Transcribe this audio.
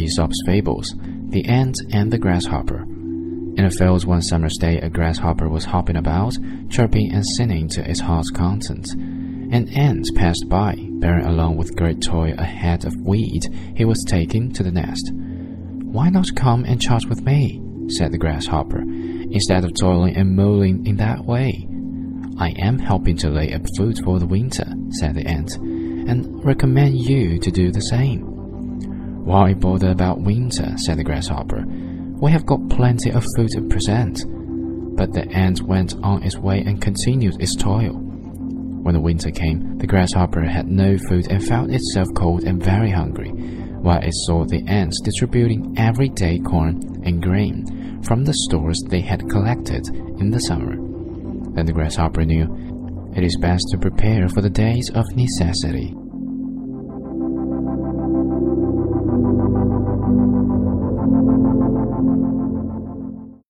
Aesop's Fables The Ant and the Grasshopper. In a field one summer's day, a grasshopper was hopping about, chirping and singing to its heart's content. An ant passed by, bearing along with great toil a head of wheat he was taking to the nest. Why not come and chat with me? said the grasshopper, instead of toiling and moaning in that way. I am helping to lay up food for the winter, said the ant, and recommend you to do the same. Why bother about winter? said the grasshopper. We have got plenty of food to present. But the ant went on its way and continued its toil. When the winter came, the grasshopper had no food and found itself cold and very hungry, while it saw the ants distributing every day corn and grain from the stores they had collected in the summer. Then the grasshopper knew it is best to prepare for the days of necessity.